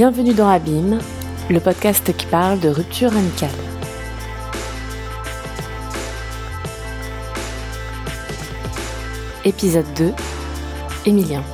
Bienvenue dans Abîme, le podcast qui parle de rupture amicale. Épisode 2 Émilien.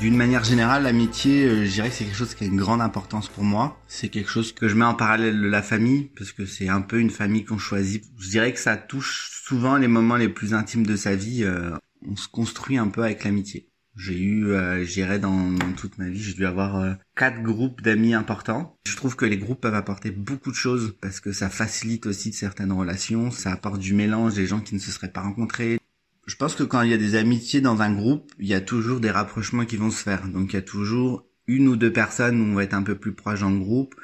D'une manière générale, l'amitié, euh, je dirais que c'est quelque chose qui a une grande importance pour moi. C'est quelque chose que je mets en parallèle de la famille, parce que c'est un peu une famille qu'on choisit. Je dirais que ça touche souvent les moments les plus intimes de sa vie. Euh, on se construit un peu avec l'amitié. J'ai eu, euh, j'irais dans, toute ma vie, j'ai dû avoir euh, quatre groupes d'amis importants. Je trouve que les groupes peuvent apporter beaucoup de choses parce que ça facilite aussi certaines relations, ça apporte du mélange des gens qui ne se seraient pas rencontrés, je pense que quand il y a des amitiés dans un groupe, il y a toujours des rapprochements qui vont se faire. Donc il y a toujours une ou deux personnes où on va être un peu plus proche dans le groupe.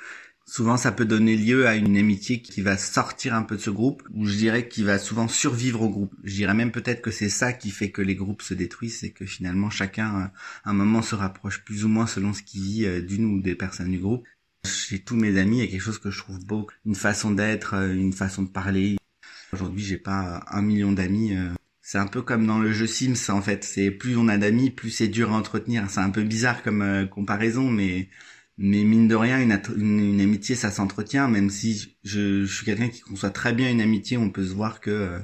Souvent, ça peut donner lieu à une amitié qui va sortir un peu de ce groupe, ou je dirais qu'il va souvent survivre au groupe. Je dirais même peut-être que c'est ça qui fait que les groupes se détruisent, c'est que finalement chacun, à un moment, se rapproche plus ou moins selon ce qu'il vit euh, d'une ou des personnes du groupe. Chez tous mes amis, il y a quelque chose que je trouve beau, une façon d'être, euh, une façon de parler. Aujourd'hui, j'ai pas un million d'amis, euh, c'est un peu comme dans le jeu Sims en fait. C'est plus on a d'amis, plus c'est dur à entretenir. C'est un peu bizarre comme euh, comparaison, mais mais mine de rien, une, amitié ça s'entretient. Même si je, suis quelqu'un qui conçoit très bien une amitié, on peut se voir que euh,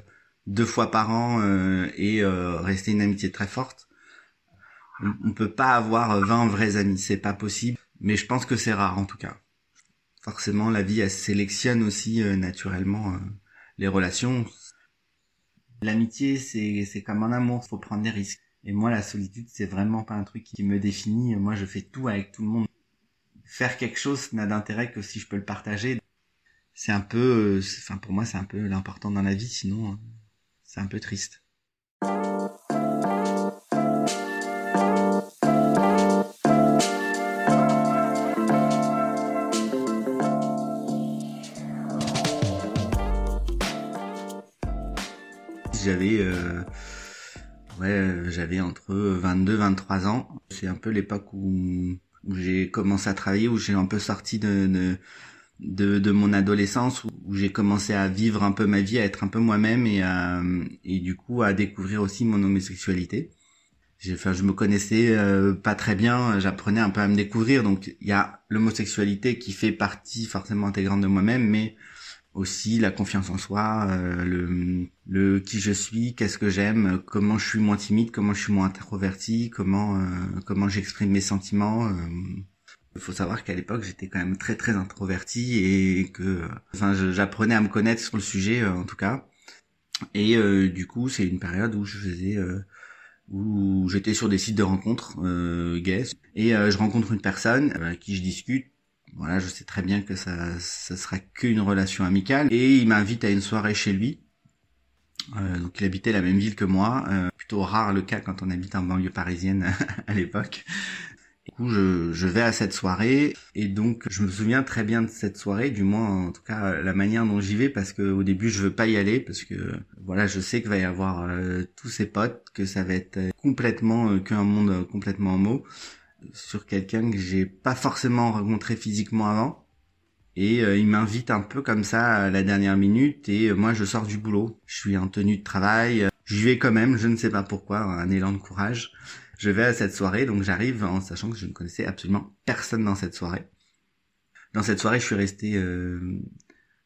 deux fois par an euh, et rester une amitié très forte. On, on peut pas avoir 20 vrais amis, c'est pas possible. Mais je pense que c'est rare en tout cas. Forcément, la vie elle sélectionne aussi naturellement les relations L'amitié, c'est, c'est comme un amour, faut prendre des risques. Et moi, la solitude, c'est vraiment pas un truc qui me définit. Moi, je fais tout avec tout le monde. Faire quelque chose n'a d'intérêt que si je peux le partager. C'est un peu, euh, enfin, pour moi, c'est un peu l'important dans la vie, sinon, euh, c'est un peu triste. j'avais euh, ouais, j'avais entre 22 23 ans. C'est un peu l'époque où, j'ai commencé à travailler, où j'ai un peu sorti de, de de, mon adolescence où j'ai commencé à vivre un peu ma vie, à être un peu moi-même et et du coup à découvrir aussi mon homosexualité. Enfin, je me connaissais euh, pas très bien, j'apprenais un peu à me découvrir. Donc il y a l'homosexualité qui fait partie forcément intégrante de moi-même, mais aussi la confiance en soi, euh, le, le qui je suis, qu'est-ce que j'aime, comment je suis moins timide, comment je suis moins introverti, comment euh, comment j'exprime mes sentiments. Il euh. faut savoir qu'à l'époque j'étais quand même très très introverti et que enfin j'apprenais à me connaître sur le sujet en tout cas. Et du coup c'est une période où je faisais où j'étais sur des sites de rencontres euh, gays et je rencontre une personne avec qui je discute voilà, je sais très bien que ça, ça sera qu'une relation amicale. Et il m'invite à une soirée chez lui. Euh, donc il habitait la même ville que moi, euh, plutôt rare le cas quand on habite en banlieue parisienne à l'époque. Du coup, je, je, vais à cette soirée et donc je me souviens très bien de cette soirée, du moins en tout cas la manière dont j'y vais, parce que au début je veux pas y aller parce que voilà, je sais qu'il va y avoir euh, tous ses potes, que ça va être complètement euh, qu'un monde complètement homo sur quelqu'un que j'ai pas forcément rencontré physiquement avant. Et euh, il m'invite un peu comme ça à la dernière minute et euh, moi je sors du boulot. Je suis en tenue de travail. Euh, j'y vais quand même, je ne sais pas pourquoi, un élan de courage. Je vais à cette soirée, donc j'arrive en sachant que je ne connaissais absolument personne dans cette soirée. Dans cette soirée, je suis resté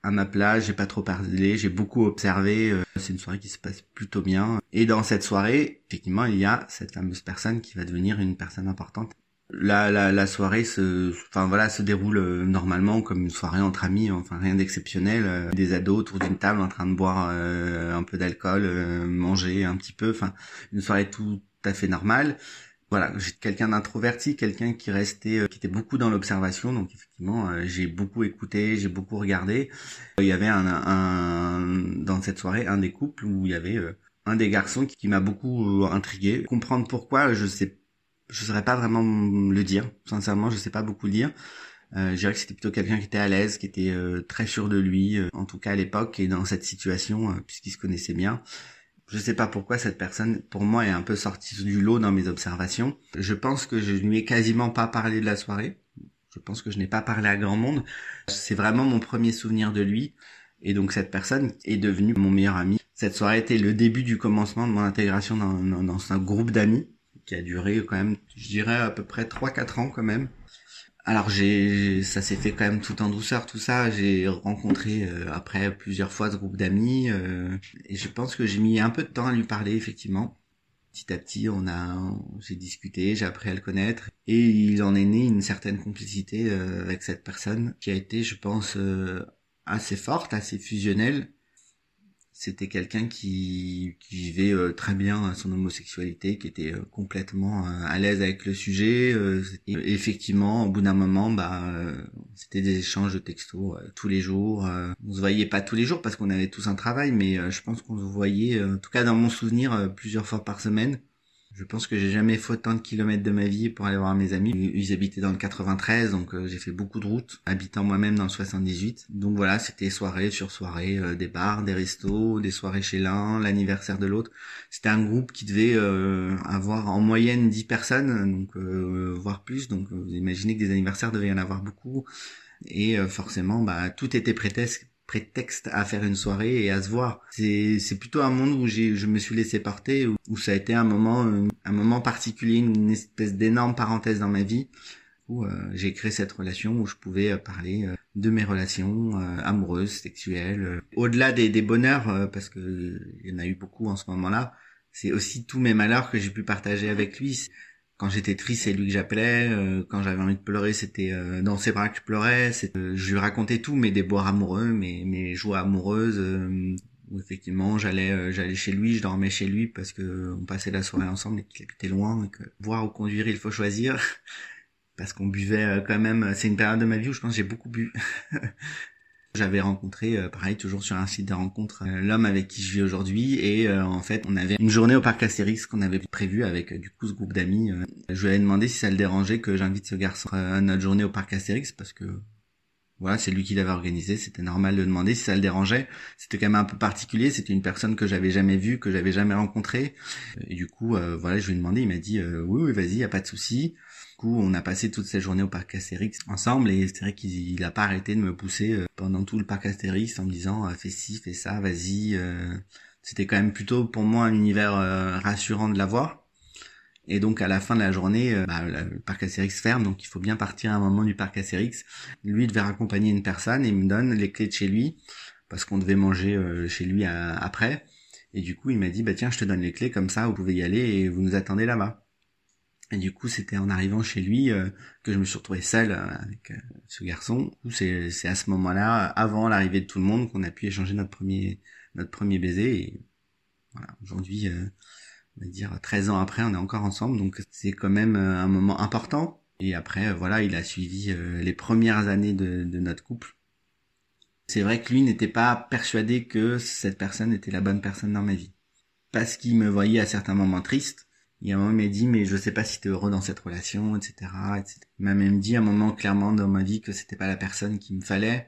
à ma place, j'ai pas trop parlé, j'ai beaucoup observé. c'est une soirée qui se passe plutôt bien. Et dans cette soirée, effectivement, il y a cette fameuse personne qui va devenir une personne importante la, la, la soirée se, enfin voilà, se déroule euh, normalement comme une soirée entre amis, enfin rien d'exceptionnel. Euh, des ados autour d'une table en train de boire euh, un peu d'alcool, manger un petit peu, enfin une soirée tout à fait normale. Voilà, j'ai quelqu'un d'introverti, quelqu'un qui restait, qui était beaucoup dans l'observation, donc effectivement j'ai beaucoup écouté, j'ai beaucoup regardé. Il y avait un, un, dans cette soirée un des couples où il y avait un des garçons qui, qui m'a beaucoup intrigué. Comprendre pourquoi, je sais je saurais pas vraiment le dire. Sincèrement, je sais pas beaucoup le dire. Euh, je dirais que c'était plutôt quelqu'un qui était à l'aise, qui était euh, très sûr de lui, euh, en tout cas à l'époque et dans cette situation, euh, puisqu'il se connaissait bien. Je sais pas pourquoi cette personne, pour moi, est un peu sortie du lot dans mes observations. Je pense que je lui ai quasiment pas parlé de la soirée. Je pense que je n'ai pas parlé à grand monde. C'est vraiment mon premier souvenir de lui. Et donc cette personne est devenue mon meilleur ami. Cette soirée était le début du commencement de mon intégration dans, dans, dans un groupe d'amis qui a duré quand même, je dirais à peu près 3-4 ans quand même. Alors j'ai, ça s'est fait quand même tout en douceur, tout ça. J'ai rencontré euh, après plusieurs fois ce groupe d'amis euh, et je pense que j'ai mis un peu de temps à lui parler effectivement. Petit à petit, on a, j'ai discuté, j'ai appris à le connaître et il en est né une certaine complicité euh, avec cette personne qui a été, je pense, assez forte, assez fusionnelle c'était quelqu'un qui, vivait euh, très bien son homosexualité, qui était euh, complètement euh, à l'aise avec le sujet. et effectivement, au bout d'un moment, bah, c'était des échanges de textos tous les jours. on se voyait pas tous les jours parce qu'on avait tous un travail, mais je pense qu'on se voyait, en tout cas dans mon souvenir, plusieurs fois par semaine. Je pense que j'ai jamais fait autant de kilomètres de ma vie pour aller voir mes amis. Ils habitaient dans le 93, donc euh, j'ai fait beaucoup de routes, habitant moi-même dans le 78. Donc voilà, c'était soirée sur soirée, euh, des bars, des restos, des soirées chez l'un, l'anniversaire de l'autre. C'était un groupe qui devait euh, avoir en moyenne 10 personnes, donc voire plus. Donc vous imaginez que des anniversaires devaient y en avoir beaucoup. Et forcément, bah, tout était prétexte prétexte à faire une soirée et à se voir. C'est c'est plutôt un monde où j'ai je me suis laissé porter où, ça a été un moment un moment particulier, une espèce d'énorme parenthèse dans ma vie où euh, j'ai créé cette relation où je pouvais euh, parler euh, de mes relations amoureuses, sexuelles, au-delà des, des bonheurs parce que il y en a eu beaucoup en ce moment-là. C'est aussi tous mes malheurs que j'ai pu partager avec lui quand j'étais triste, c'est lui que j'appelais. Euh, quand j'avais envie de pleurer, c'était euh, dans ses bras que je pleurais. Euh, je lui racontais tout, mes déboires amoureux, mes, mes joies amoureuses. où effectivement, j'allais j'allais chez lui, je dormais chez lui parce que on passait la soirée ensemble et qu'il habitait loin. Et que voir ou conduire, il faut choisir. parce qu'on buvait quand même. C'est une période de ma vie où je pense j'ai beaucoup bu. J'avais rencontré, euh, pareil, toujours sur un site de rencontre, euh, l'homme avec qui je vis aujourd'hui. Et euh, en fait, on avait une journée au parc Astérix qu'on avait prévu avec du coup ce groupe d'amis. je lui avais demandé si ça le dérangeait que j'invite ce garçon à notre journée au parc Astérix parce que voilà, c'est lui qui l'avait organisé, c'était normal de demander si ça le dérangeait. C'était quand même un peu particulier, c'était une personne que j'avais jamais vue, que j'avais jamais rencontrée. Et du coup, voilà, je lui ai demandé, il m'a dit oui, oui, vas-y, y a pas de souci coup, on a passé toute cette journée au parc Astérix ensemble et c'est vrai qu'il a pas arrêté de me pousser euh, pendant tout le parc Astérix en me disant euh, fais ci, fais ça, vas-y. Euh. C'était quand même plutôt pour moi un univers rassurant de l'avoir. Et donc à la fin de la journée, bah, le parc Astérix ferme, donc il faut bien partir à un moment du parc Astérix. Lui devait raccompagner une personne et il me donne les clés de chez lui parce qu'on devait manger chez lui après. Et du coup, il m'a dit bah tiens, je te donne les clés comme ça, vous pouvez y aller et vous nous attendez là-bas. Et du coup, c'était en arrivant chez lui euh, que je me suis retrouvé seul euh, avec euh, ce garçon. C'est, c'est à ce moment-là, avant l'arrivée de tout le monde, qu'on a pu échanger notre premier notre premier baiser. Aujourd'hui, on va dire 13 ans après, on est encore ensemble, donc c'est quand même un moment important. Et après, voilà, il a suivi les premières années de, de notre couple. C'est vrai que lui n'était pas persuadé que cette personne était la bonne personne dans ma vie. Parce qu'il me voyait à certains moments triste, il y a un moment, il m'a dit, mais je sais pas si tu es heureux dans cette relation, etc., etc. Il m'a même dit à un moment clairement dans ma vie que c'était pas la personne qu'il me fallait.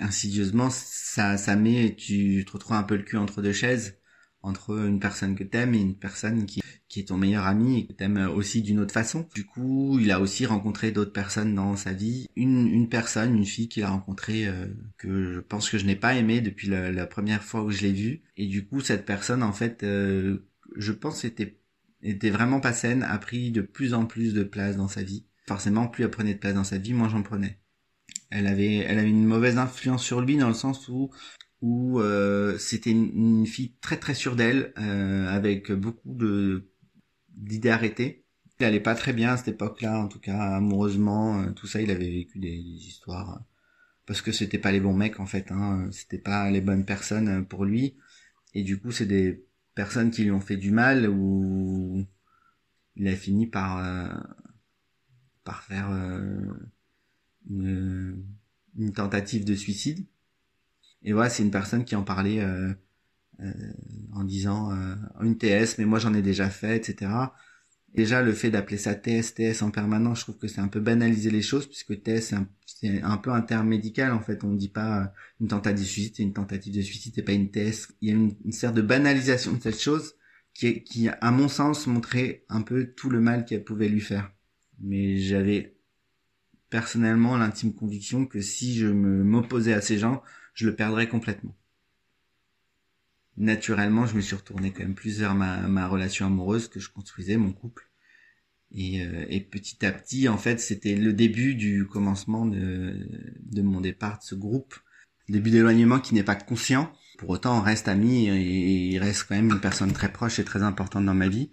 Insidieusement, ça, ça met, tu te retrouves un peu le cul entre deux chaises, entre une personne que t'aimes et une personne qui, qui est ton meilleur ami et que t'aimes aussi d'une autre façon. Du coup, il a aussi rencontré d'autres personnes dans sa vie. Une, une personne, une fille qu'il a rencontrée euh, que je pense que je n'ai pas aimé depuis la, la, première fois où je l'ai vue. Et du coup, cette personne, en fait, euh, je pense c'était était vraiment pas saine, a pris de plus en plus de place dans sa vie. Forcément, plus elle prenait de place dans sa vie, moins j'en prenais. Elle avait, elle avait une mauvaise influence sur lui dans le sens où, où euh, c'était une, fille très très sûre d'elle, euh, avec beaucoup de d'idées arrêtées. Il allait pas très bien à cette époque-là, en tout cas amoureusement, euh, tout ça. Il avait vécu des, histoires parce que c'était pas les bons mecs en fait, hein, c'était pas les bonnes personnes pour lui. Et du coup, c'est des personnes qui lui ont fait du mal ou il a fini par euh, par faire euh, une, une, tentative de suicide. Et voilà c'est une personne qui en parlait euh, en disant une TS mais moi j'en ai déjà fait etc Déjà, le fait d'appeler ça TS, TS en permanence, je trouve que c'est un peu banaliser les choses, puisque TS, c'est un, peu un médical, en fait. On ne dit pas euh, une tentative de suicide, c'est une tentative de suicide, c'est pas une TS. Il y a une, sorte de banalisation de cette chose qui, qui, à mon sens, montrait un peu tout le mal qu'elle pouvait lui faire. Mais j'avais personnellement l'intime conviction que si je me m'opposais à ces gens, je le perdrais complètement naturellement, je me suis retourné quand même plus vers ma, ma relation amoureuse que je construisais, mon couple. Et, euh, et, petit à petit, en fait, c'était le début du commencement de, de mon départ de ce groupe. début d'éloignement qui n'est pas conscient. Pour autant, on reste amis et il reste quand même une personne très proche et très importante dans ma vie.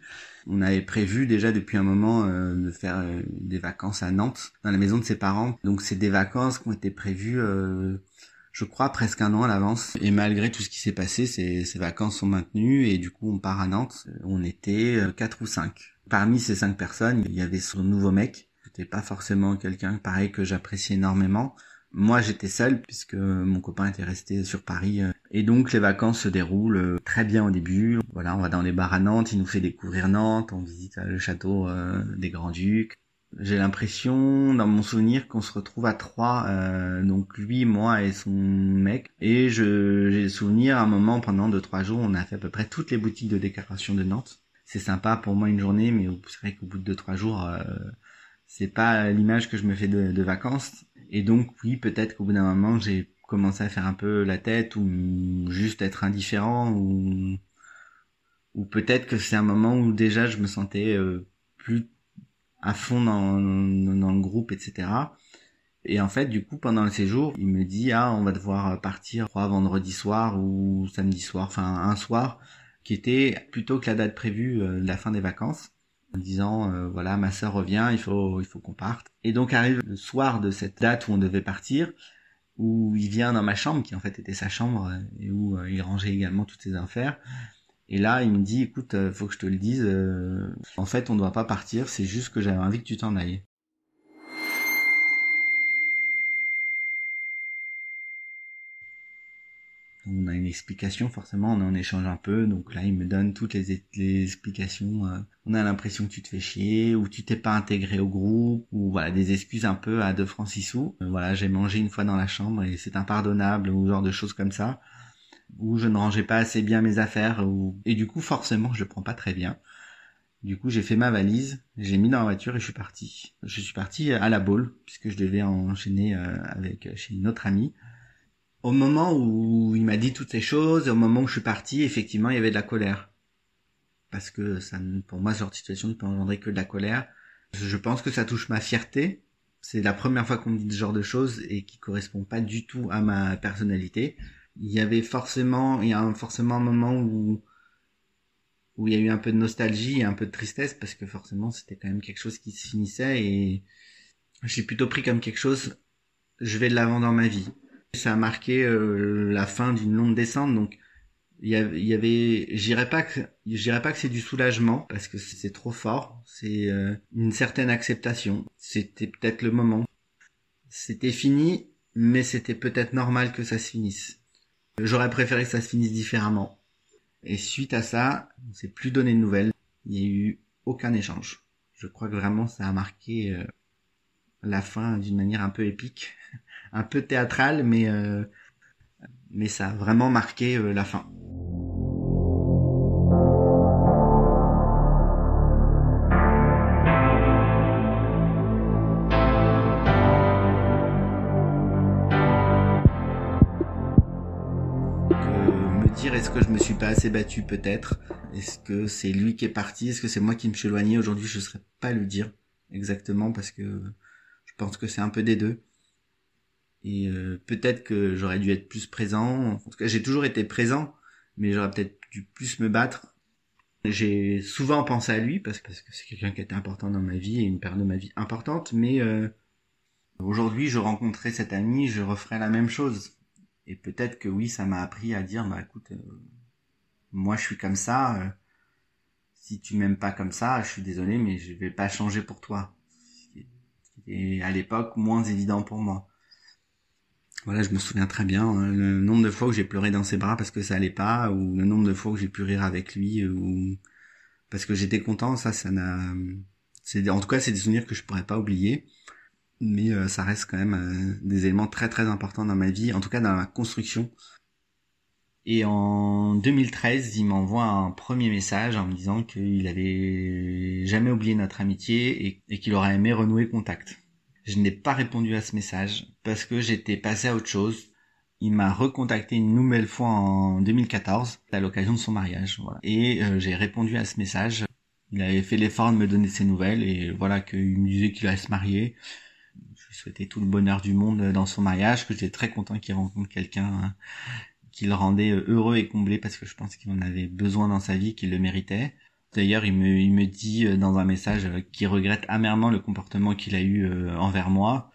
On avait prévu déjà depuis un moment euh, de faire euh, des vacances à Nantes, dans la maison de ses parents. Donc c'est des vacances qui ont été prévues, je crois, presque un an à l'avance. Et malgré tout ce qui s'est passé, ces, ces vacances sont maintenues et du coup on part à Nantes. On était quatre ou cinq. Parmi ces cinq personnes, il y avait son nouveau mec. C'était pas forcément quelqu'un pareil que j'appréciais énormément. Moi, j'étais seul puisque mon copain était resté sur Paris. Et donc, les vacances se déroulent très bien au début. Voilà, on va dans les bars à Nantes, il nous fait découvrir Nantes, on visite le château euh, des Grands-Ducs. J'ai l'impression, dans mon souvenir, qu'on se retrouve à trois, euh, donc lui, moi et son mec. Et je, j'ai le souvenir, à un moment, pendant deux, trois jours, on a fait à peu près toutes les boutiques de décoration de Nantes c'est sympa pour moi une journée, mais c'est vrai qu'au bout de deux trois jours, euh, c'est pas l'image que je me fais de, vacances. Et donc oui, peut-être qu'au bout d'un moment, j'ai commencé à faire un peu la tête ou juste être indifférent ou ou peut-être que c'est un moment où déjà je me sentais euh, plus à fond dans, dans le groupe, etc. Et en fait, du coup, pendant le séjour, il me dit ah on va devoir partir, je crois, vendredi soir ou samedi soir, enfin un soir qui était plutôt que la date prévue euh, de la fin des vacances en disant euh, voilà ma sœur revient il faut il faut qu'on parte et donc arrive le soir de cette date où on devait partir où il vient dans ma chambre qui en fait était sa chambre euh, et où il rangeait également toutes ses affaires et là il me dit écoute faut que je te le dise en fait on ne doit pas partir c'est juste que j'avais envie que tu t'en ailles on a une explication forcément, on en échange un peu, donc là il me donne toutes les, explications. Euh. on a l'impression que tu te fais chier, ou tu t'es pas intégré au groupe, ou voilà des excuses un peu à deux francs six sous. Euh, voilà, j'ai mangé une fois dans la chambre et c'est impardonnable, ou genre de choses comme ça, ou je ne rangeais pas assez bien mes affaires, et du coup forcément je le prends pas très bien. Du coup, j'ai fait ma valise, j'ai mis dans la voiture et je suis parti. Je suis parti à la boule puisque je devais enchaîner euh, avec chez une autre amie au moment où il m'a dit toutes ces choses, au moment où je suis parti, effectivement, il y avait de la colère. Parce que ça, pour moi, ce genre de situation ne peut engendrer que de la colère. Je pense que ça touche ma fierté. C'est la première fois qu'on me dit ce genre de choses et qui correspond pas du tout à ma personnalité. Il y avait forcément, il y a forcément un moment où, où il y a eu un peu de nostalgie et un peu de tristesse parce que forcément c'était quand même quelque chose qui se finissait et j'ai plutôt pris comme quelque chose, je vais de l'avant dans ma vie ça a marqué euh, la fin d'une longue descente, donc il y avait, j'irais pas que, j'irais pas que c'est du soulagement parce que c'est trop fort. C'est euh, une certaine acceptation. C'était peut-être le moment. C'était fini, mais c'était peut-être normal que ça se finisse. J'aurais préféré que ça se finisse différemment. Et suite à ça, on s'est plus donné de nouvelles. Il n'y a eu aucun échange. Je crois que vraiment ça a marqué euh, la fin d'une manière un peu épique un peu théâtral, mais euh, mais ça a vraiment marqué euh, la fin. Est-ce que je me suis pas assez battu peut-être? Est-ce que c'est lui qui est parti? Est-ce que c'est moi qui me suis éloigné? Aujourd'hui, je ne saurais pas le dire exactement parce que je pense que c'est un peu des deux. Et euh, peut-être que j'aurais dû être plus présent. En tout cas, j'ai toujours été présent, mais j'aurais peut-être dû plus me battre. J'ai souvent pensé à lui parce, que c'est quelqu'un qui était important dans ma vie et une période de ma vie importante. Mais euh, aujourd'hui, je rencontrais cet ami, je referais la même chose. Et peut-être que oui, ça m'a appris à dire, bah écoute, euh, moi je suis comme ça. si tu m'aimes pas comme ça, je suis désolé, mais je vais pas changer pour toi. C'était à l'époque moins évident pour moi. Voilà, je me souviens très bien hein, le nombre de fois où j'ai pleuré dans ses bras parce que ça allait pas, ou le nombre de fois où j'ai pu rire avec lui, ou parce que j'étais content. Ça, ça n'a, en tout cas c'est des souvenirs que je pourrais pas oublier, mais euh, ça reste quand même euh, des éléments très très importants dans ma vie, en tout cas dans ma construction. Et en 2013, il m'envoie un premier message en me disant qu'il avait jamais oublié notre amitié et qu'il aurait aimé renouer contact. Je n'ai pas répondu à ce message parce que j'étais passé à autre chose. Il m'a recontacté une nouvelle fois en 2014 à l'occasion de son mariage. Et euh, j'ai répondu à ce message il avait fait l'effort de me donner ses nouvelles et voilà qu'il me disait qu'il allait se marier. Je lui souhaitais tout le bonheur du monde dans son mariage, que j'étais très content qu'il rencontre quelqu'un qui le rendait heureux et comblé parce que je pense qu'il en avait besoin dans sa vie, qu'il le méritait. D'ailleurs, il me, il me dit dans un message qu'il regrette amèrement le comportement qu'il a eu envers moi,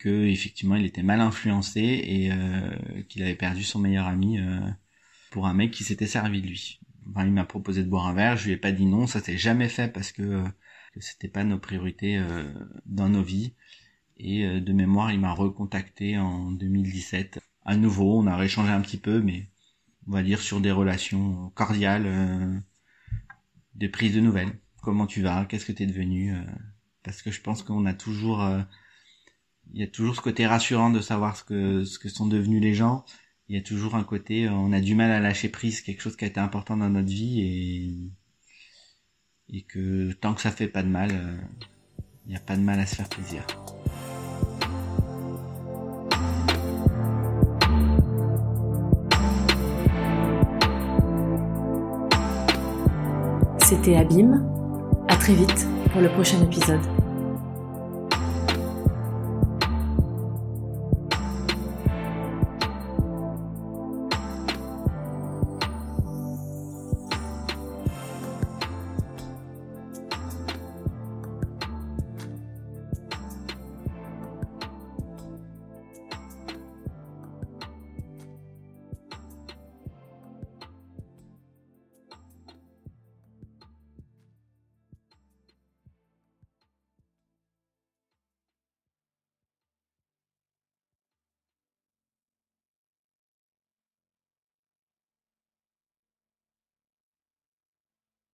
que effectivement il était mal influencé et euh, qu'il avait perdu son meilleur ami euh, pour un mec qui s'était servi de lui. Enfin, il m'a proposé de boire un verre, je lui ai pas dit non, ça s'est jamais fait parce que, euh, que c'était pas nos priorités dans nos vies. Et de mémoire, il m'a recontacté en 2017. À nouveau, on a réchangé un petit peu, mais on va dire sur des relations cordiales, de prise de nouvelles. Comment tu vas? Qu'est-ce que tu es devenu Parce que je pense qu'on a toujours il y a toujours ce côté rassurant de savoir ce que ce que sont devenus les gens. Il y a toujours un côté, euh, on a du mal à lâcher prise, quelque chose qui a été important dans notre vie et et que tant que ça fait pas de mal, euh, il n'y a pas de mal à se faire plaisir. C'était Abîme. À très vite pour le prochain épisode.